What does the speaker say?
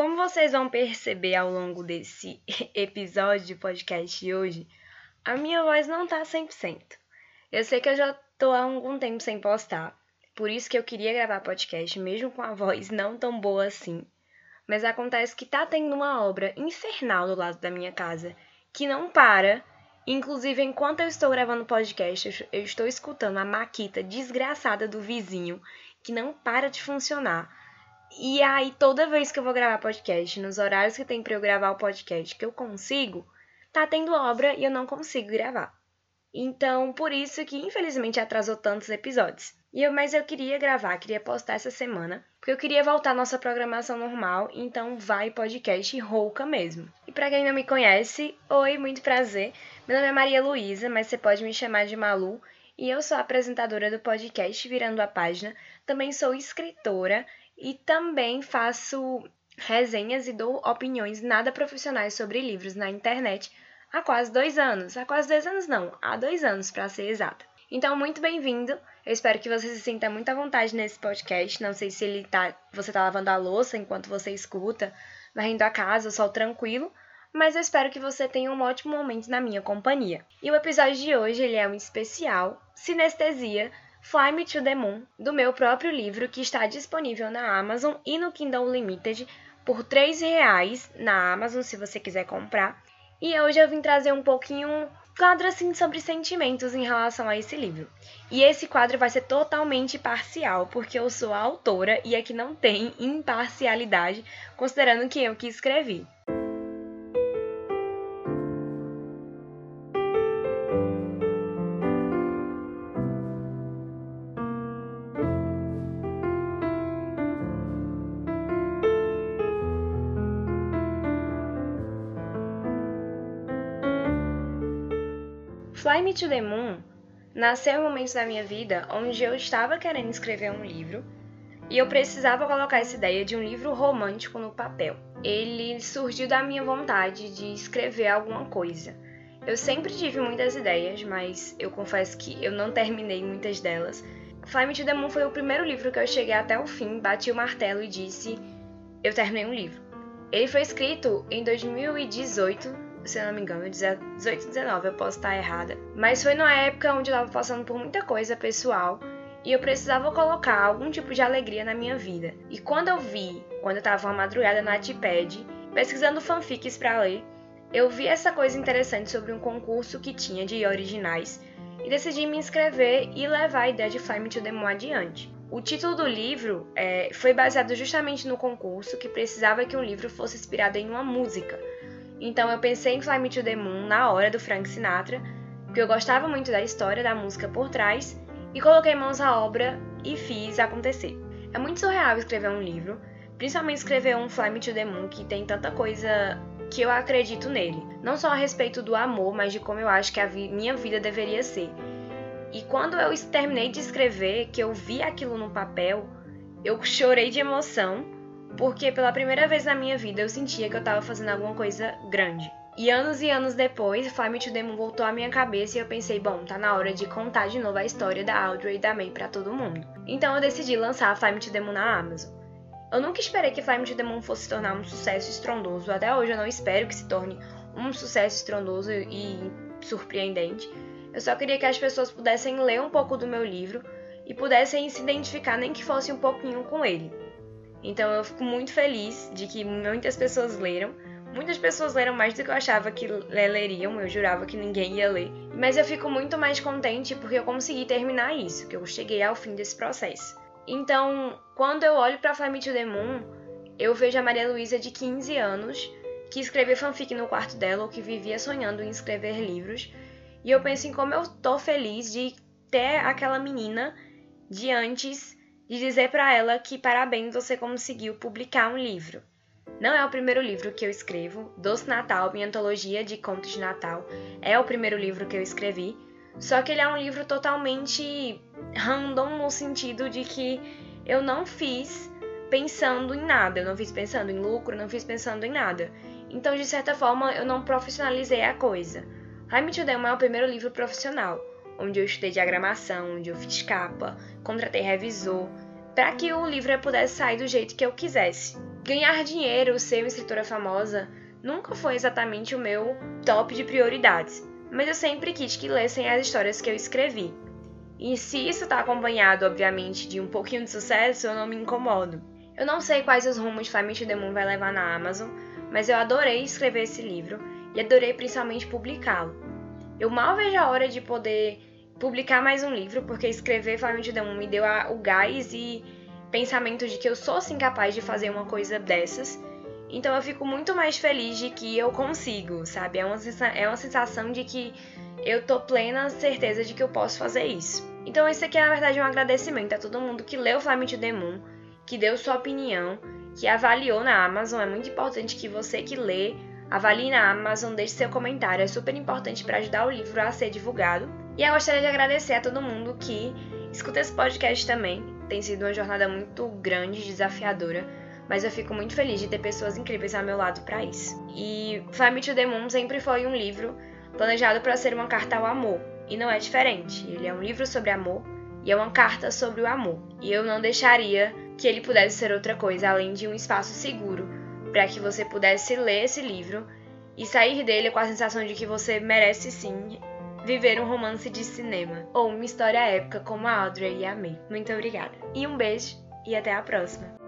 Como vocês vão perceber ao longo desse episódio de podcast de hoje, a minha voz não tá 100%. Eu sei que eu já tô há algum tempo sem postar, por isso que eu queria gravar podcast mesmo com a voz não tão boa assim. Mas acontece que tá tendo uma obra infernal do lado da minha casa que não para. Inclusive, enquanto eu estou gravando podcast, eu estou escutando a maquita desgraçada do vizinho que não para de funcionar. E aí, toda vez que eu vou gravar podcast, nos horários que tem para eu gravar o podcast que eu consigo, tá tendo obra e eu não consigo gravar. Então, por isso que infelizmente atrasou tantos episódios. E eu, mas eu queria gravar, queria postar essa semana, porque eu queria voltar à nossa programação normal, então vai podcast rouca mesmo. E para quem não me conhece, oi, muito prazer. Meu nome é Maria Luísa, mas você pode me chamar de Malu, e eu sou apresentadora do podcast Virando a Página. Também sou escritora e também faço resenhas e dou opiniões nada profissionais sobre livros na internet há quase dois anos. Há quase dois anos não, há dois anos para ser exata. Então, muito bem-vindo. Eu espero que você se sinta muito à vontade nesse podcast. Não sei se ele tá, você tá lavando a louça enquanto você escuta, varrendo a casa, sol tranquilo, mas eu espero que você tenha um ótimo momento na minha companhia. E o episódio de hoje ele é um especial Sinestesia Fly Me to the Moon, do meu próprio livro, que está disponível na Amazon e no Kindle Unlimited por R$ 3,00 na Amazon, se você quiser comprar. E hoje eu vim trazer um pouquinho quadro assim sobre sentimentos em relação a esse livro. E esse quadro vai ser totalmente parcial, porque eu sou a autora e aqui não tem imparcialidade, considerando que eu que escrevi. Fly Me to the Moon nasceu em um momento da minha vida onde eu estava querendo escrever um livro e eu precisava colocar essa ideia de um livro romântico no papel. Ele surgiu da minha vontade de escrever alguma coisa. Eu sempre tive muitas ideias, mas eu confesso que eu não terminei muitas delas. Fly Me to the Moon foi o primeiro livro que eu cheguei até o fim, bati o martelo e disse: Eu terminei um livro. Ele foi escrito em 2018 se eu não me engano, 18, 19, eu posso estar errada. Mas foi numa época onde eu estava passando por muita coisa pessoal e eu precisava colocar algum tipo de alegria na minha vida. E quando eu vi, quando eu estava uma madrugada no Wattpad, pesquisando fanfics para ler, eu vi essa coisa interessante sobre um concurso que tinha de originais e decidi me inscrever e levar a ideia de Fly Me to the Moon adiante. O título do livro é, foi baseado justamente no concurso que precisava que um livro fosse inspirado em uma música, então eu pensei em Fly Me to the Moon na hora do Frank Sinatra, porque eu gostava muito da história da música por trás, e coloquei mãos à obra e fiz acontecer. É muito surreal escrever um livro, principalmente escrever um Fly Me to the Moon que tem tanta coisa que eu acredito nele. Não só a respeito do amor, mas de como eu acho que a vi minha vida deveria ser. E quando eu terminei de escrever, que eu vi aquilo no papel, eu chorei de emoção porque pela primeira vez na minha vida eu sentia que eu estava fazendo alguma coisa grande. E anos e anos depois, Fly Me to Demon voltou à minha cabeça e eu pensei, bom, tá na hora de contar de novo a história da Audrey e da May para todo mundo. Então eu decidi lançar Fly Me to Demon na Amazon. Eu nunca esperei que Fly Me to Demon fosse se tornar um sucesso estrondoso, até hoje eu não espero que se torne um sucesso estrondoso e surpreendente. Eu só queria que as pessoas pudessem ler um pouco do meu livro e pudessem se identificar nem que fosse um pouquinho com ele. Então eu fico muito feliz de que muitas pessoas leram. Muitas pessoas leram mais do que eu achava que leriam, eu jurava que ninguém ia ler. Mas eu fico muito mais contente porque eu consegui terminar isso, que eu cheguei ao fim desse processo. Então, quando eu olho para Fly Me to the Moon, eu vejo a Maria Luísa de 15 anos, que escrevia fanfic no quarto dela ou que vivia sonhando em escrever livros, e eu penso em como eu tô feliz de ter aquela menina de antes de dizer para ela que parabéns você conseguiu publicar um livro. Não é o primeiro livro que eu escrevo, Doce Natal, minha antologia de contos de Natal, é o primeiro livro que eu escrevi, só que ele é um livro totalmente random no sentido de que eu não fiz pensando em nada, eu não fiz pensando em lucro, não fiz pensando em nada. Então, de certa forma, eu não profissionalizei a coisa. Raime to Them é o primeiro livro profissional, onde eu estudei diagramação, onde eu fiz capa, contratei revisor, para que o livro pudesse sair do jeito que eu quisesse. ganhar dinheiro, ser uma escritora famosa, nunca foi exatamente o meu top de prioridades, mas eu sempre quis que lessem as histórias que eu escrevi. E se isso está acompanhado, obviamente, de um pouquinho de sucesso, eu não me incomodo. Eu não sei quais os rumos to the Moon vai levar na Amazon, mas eu adorei escrever esse livro e adorei principalmente publicá-lo. Eu mal vejo a hora de poder publicar mais um livro, porque escrever to the Moon me deu o gás e pensamento de que eu sou sim capaz de fazer uma coisa dessas. Então eu fico muito mais feliz de que eu consigo, sabe? É uma, é uma sensação de que eu tô plena certeza de que eu posso fazer isso. Então esse aqui é na verdade um agradecimento a todo mundo que leu Fly to the Moon, que deu sua opinião, que avaliou na Amazon. É muito importante que você que lê avalie na Amazon, deixe seu comentário. É super importante para ajudar o livro a ser divulgado. E eu gostaria de agradecer a todo mundo que escuta esse podcast também. Tem sido uma jornada muito grande, desafiadora, mas eu fico muito feliz de ter pessoas incríveis ao meu lado para isso. E Fly to the Moon sempre foi um livro planejado para ser uma carta ao amor, e não é diferente. Ele é um livro sobre amor e é uma carta sobre o amor. E eu não deixaria que ele pudesse ser outra coisa além de um espaço seguro para que você pudesse ler esse livro e sair dele com a sensação de que você merece sim viver um romance de cinema ou uma história épica como a Audrey e a May. Muito obrigada. E um beijo e até a próxima.